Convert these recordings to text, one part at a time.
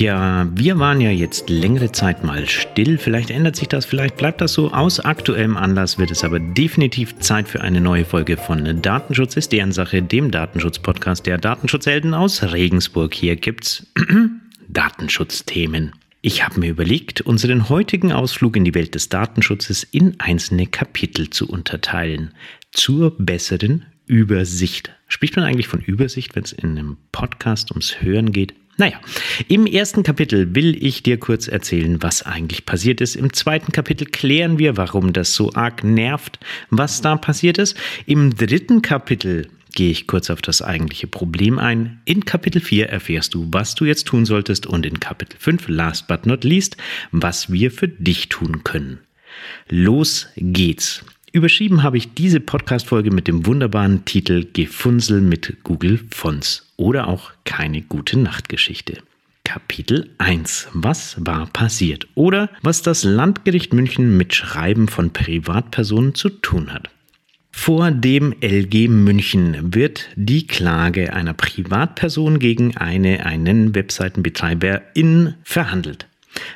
Tja, wir waren ja jetzt längere Zeit mal still. Vielleicht ändert sich das, vielleicht bleibt das so. Aus aktuellem Anlass wird es aber definitiv Zeit für eine neue Folge von Datenschutz ist deren Sache, dem Datenschutz-Podcast der Datenschutzhelden aus Regensburg. Hier gibt's Datenschutzthemen. Ich habe mir überlegt, unseren heutigen Ausflug in die Welt des Datenschutzes in einzelne Kapitel zu unterteilen. Zur besseren Übersicht. Spricht man eigentlich von Übersicht, wenn es in einem Podcast ums Hören geht? Naja, im ersten Kapitel will ich dir kurz erzählen, was eigentlich passiert ist. Im zweiten Kapitel klären wir, warum das so arg nervt, was da passiert ist. Im dritten Kapitel gehe ich kurz auf das eigentliche Problem ein. In Kapitel 4 erfährst du, was du jetzt tun solltest und in Kapitel 5, last but not least, was wir für dich tun können. Los geht's. Überschrieben habe ich diese Podcast-Folge mit dem wunderbaren Titel Gefunsel mit Google Fonts oder auch keine gute Nachtgeschichte. Kapitel 1. Was war passiert? Oder was das Landgericht München mit Schreiben von Privatpersonen zu tun hat. Vor dem LG München wird die Klage einer Privatperson gegen eine, einen Webseitenbetreiber in verhandelt.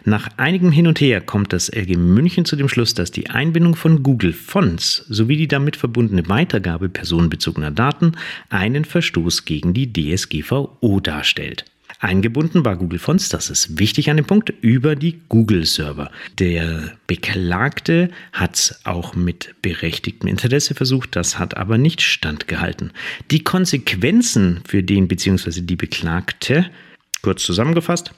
Nach einigem Hin und Her kommt das LG München zu dem Schluss, dass die Einbindung von Google Fonts sowie die damit verbundene Weitergabe personenbezogener Daten einen Verstoß gegen die DSGVO darstellt. Eingebunden war Google Fonts, das ist wichtig an dem Punkt, über die Google-Server. Der Beklagte hat es auch mit berechtigtem Interesse versucht, das hat aber nicht standgehalten. Die Konsequenzen für den bzw. die Beklagte, kurz zusammengefasst,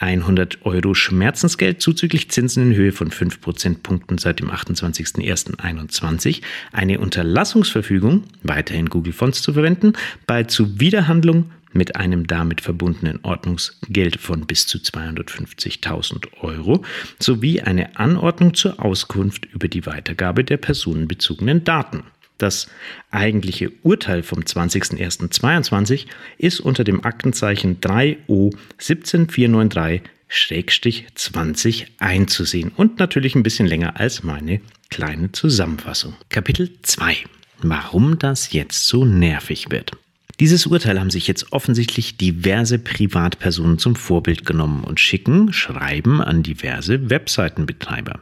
100 Euro Schmerzensgeld zuzüglich Zinsen in Höhe von 5 Prozentpunkten seit dem 28.01.2021, eine Unterlassungsverfügung, weiterhin Google Fonts zu verwenden, bei Zuwiderhandlung mit einem damit verbundenen Ordnungsgeld von bis zu 250.000 Euro sowie eine Anordnung zur Auskunft über die Weitergabe der personenbezogenen Daten. Das eigentliche Urteil vom 20.01.22 ist unter dem Aktenzeichen 3O 17493-20 einzusehen und natürlich ein bisschen länger als meine kleine Zusammenfassung. Kapitel 2. Warum das jetzt so nervig wird. Dieses Urteil haben sich jetzt offensichtlich diverse Privatpersonen zum Vorbild genommen und schicken Schreiben an diverse Webseitenbetreiber.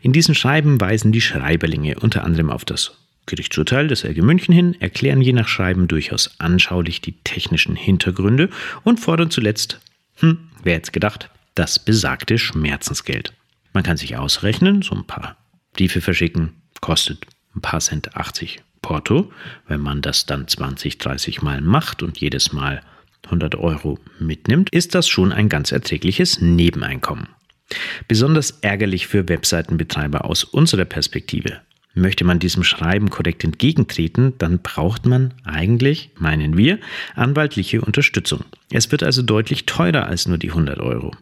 In diesen Schreiben weisen die Schreiberlinge unter anderem auf das Gerichtsurteil des LG München hin, erklären je nach Schreiben durchaus anschaulich die technischen Hintergründe und fordern zuletzt, hm, wer jetzt gedacht, das besagte Schmerzensgeld. Man kann sich ausrechnen, so ein paar Briefe verschicken, kostet ein paar Cent 80 Porto. Wenn man das dann 20, 30 Mal macht und jedes Mal 100 Euro mitnimmt, ist das schon ein ganz erträgliches Nebeneinkommen. Besonders ärgerlich für Webseitenbetreiber aus unserer Perspektive. Möchte man diesem Schreiben korrekt entgegentreten, dann braucht man eigentlich, meinen wir, anwaltliche Unterstützung. Es wird also deutlich teurer als nur die 100 Euro.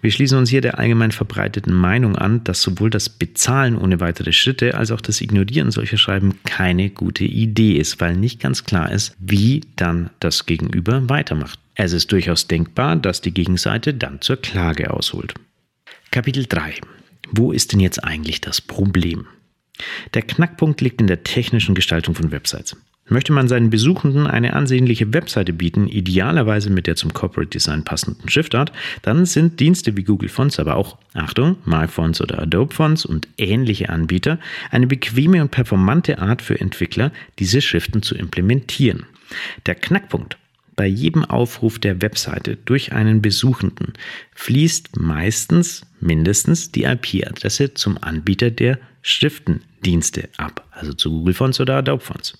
Wir schließen uns hier der allgemein verbreiteten Meinung an, dass sowohl das Bezahlen ohne weitere Schritte als auch das Ignorieren solcher Schreiben keine gute Idee ist, weil nicht ganz klar ist, wie dann das Gegenüber weitermacht. Es ist durchaus denkbar, dass die Gegenseite dann zur Klage ausholt. Kapitel 3. Wo ist denn jetzt eigentlich das Problem? Der Knackpunkt liegt in der technischen Gestaltung von Websites. Möchte man seinen Besuchenden eine ansehnliche Webseite bieten, idealerweise mit der zum Corporate Design passenden Schriftart, dann sind Dienste wie Google Fonts, aber auch, Achtung, MyFonts oder Adobe Fonts und ähnliche Anbieter eine bequeme und performante Art für Entwickler, diese Schriften zu implementieren. Der Knackpunkt bei jedem Aufruf der Webseite durch einen Besuchenden fließt meistens mindestens die IP-Adresse zum Anbieter der Schriftendienste ab, also zu Google Fonts oder Adobe Fonts.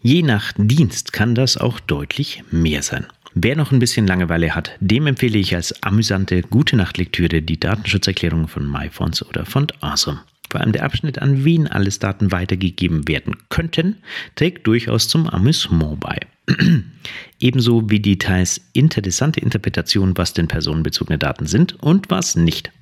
Je nach Dienst kann das auch deutlich mehr sein. Wer noch ein bisschen Langeweile hat, dem empfehle ich als amüsante gute Nachtlektüre die Datenschutzerklärung von MyFonts oder Font Awesome. Vor allem der Abschnitt, an wen alles Daten weitergegeben werden könnten, trägt durchaus zum Amüsement bei. Ebenso wie Details interessante Interpretationen, was denn personenbezogene Daten sind und was nicht.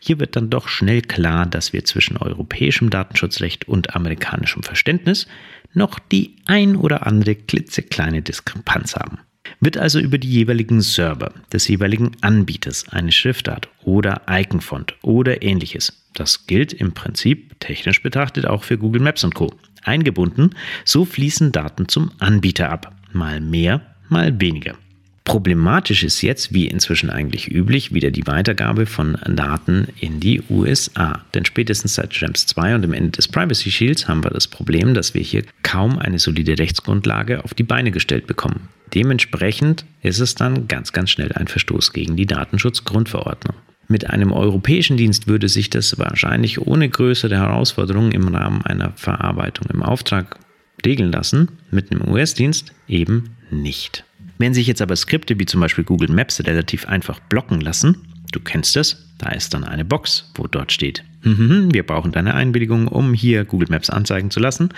Hier wird dann doch schnell klar, dass wir zwischen europäischem Datenschutzrecht und amerikanischem Verständnis noch die ein oder andere klitzekleine Diskrepanz haben. Wird also über die jeweiligen Server des jeweiligen Anbieters eine Schriftart oder Iconfont oder ähnliches, das gilt im Prinzip technisch betrachtet auch für Google Maps und Co. eingebunden, so fließen Daten zum Anbieter ab, mal mehr, mal weniger. Problematisch ist jetzt, wie inzwischen eigentlich üblich, wieder die Weitergabe von Daten in die USA. Denn spätestens seit Schrems 2 und dem Ende des Privacy Shields haben wir das Problem, dass wir hier kaum eine solide Rechtsgrundlage auf die Beine gestellt bekommen. Dementsprechend ist es dann ganz, ganz schnell ein Verstoß gegen die Datenschutzgrundverordnung. Mit einem europäischen Dienst würde sich das wahrscheinlich ohne größere Herausforderungen im Rahmen einer Verarbeitung im Auftrag regeln lassen, mit einem US-Dienst eben nicht. Wenn sich jetzt aber Skripte wie zum Beispiel Google Maps relativ einfach blocken lassen, du kennst es, da ist dann eine Box, wo dort steht, mhm, wir brauchen deine Einwilligung, um hier Google Maps anzeigen zu lassen,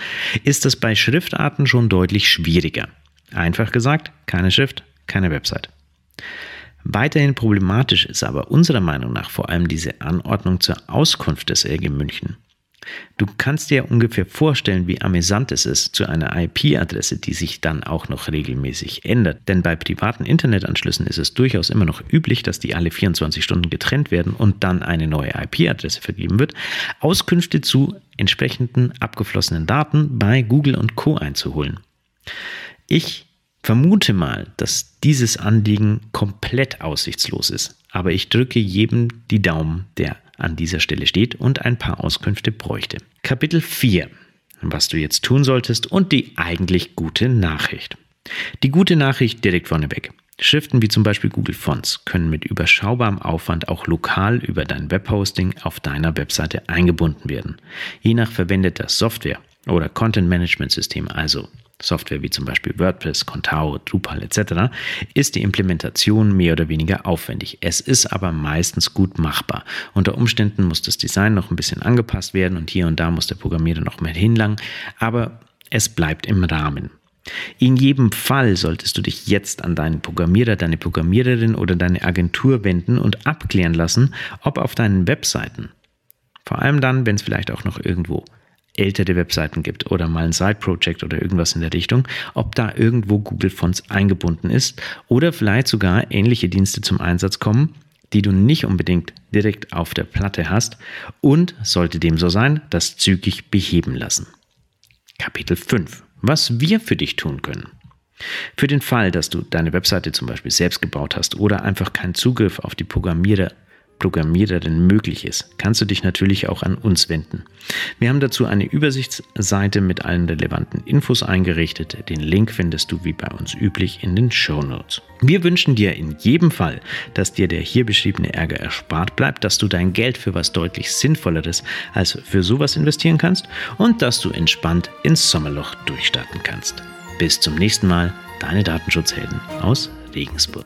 ist das bei Schriftarten schon deutlich schwieriger. Einfach gesagt, keine Schrift, keine Website. Weiterhin problematisch ist aber unserer Meinung nach vor allem diese Anordnung zur Auskunft des LG München. Du kannst dir ungefähr vorstellen, wie amüsant es ist, zu einer IP-Adresse, die sich dann auch noch regelmäßig ändert. Denn bei privaten Internetanschlüssen ist es durchaus immer noch üblich, dass die alle 24 Stunden getrennt werden und dann eine neue IP-Adresse vergeben wird, Auskünfte zu entsprechenden abgeflossenen Daten bei Google und Co einzuholen. Ich vermute mal, dass dieses Anliegen komplett aussichtslos ist, aber ich drücke jedem die Daumen, der an dieser Stelle steht und ein paar Auskünfte bräuchte. Kapitel 4. Was du jetzt tun solltest und die eigentlich gute Nachricht. Die gute Nachricht direkt vorneweg. Schriften wie zum Beispiel Google Fonts können mit überschaubarem Aufwand auch lokal über dein Webhosting auf deiner Webseite eingebunden werden. Je nach verwendeter Software oder Content Management System, also Software wie zum Beispiel WordPress, Contao, Drupal etc., ist die Implementation mehr oder weniger aufwendig. Es ist aber meistens gut machbar. Unter Umständen muss das Design noch ein bisschen angepasst werden und hier und da muss der Programmierer noch mehr hinlangen, aber es bleibt im Rahmen. In jedem Fall solltest du dich jetzt an deinen Programmierer, deine Programmiererin oder deine Agentur wenden und abklären lassen, ob auf deinen Webseiten, vor allem dann, wenn es vielleicht auch noch irgendwo ältere Webseiten gibt oder mal ein Side-Project oder irgendwas in der Richtung, ob da irgendwo Google Fonts eingebunden ist oder vielleicht sogar ähnliche Dienste zum Einsatz kommen, die du nicht unbedingt direkt auf der Platte hast und sollte dem so sein, das zügig beheben lassen. Kapitel 5. Was wir für dich tun können. Für den Fall, dass du deine Webseite zum Beispiel selbst gebaut hast oder einfach keinen Zugriff auf die Programmierer Programmiererin möglich ist, kannst du dich natürlich auch an uns wenden. Wir haben dazu eine Übersichtsseite mit allen relevanten Infos eingerichtet. Den Link findest du wie bei uns üblich in den Show Notes. Wir wünschen dir in jedem Fall, dass dir der hier beschriebene Ärger erspart bleibt, dass du dein Geld für was deutlich Sinnvolleres als für sowas investieren kannst und dass du entspannt ins Sommerloch durchstarten kannst. Bis zum nächsten Mal, deine Datenschutzhelden aus Regensburg.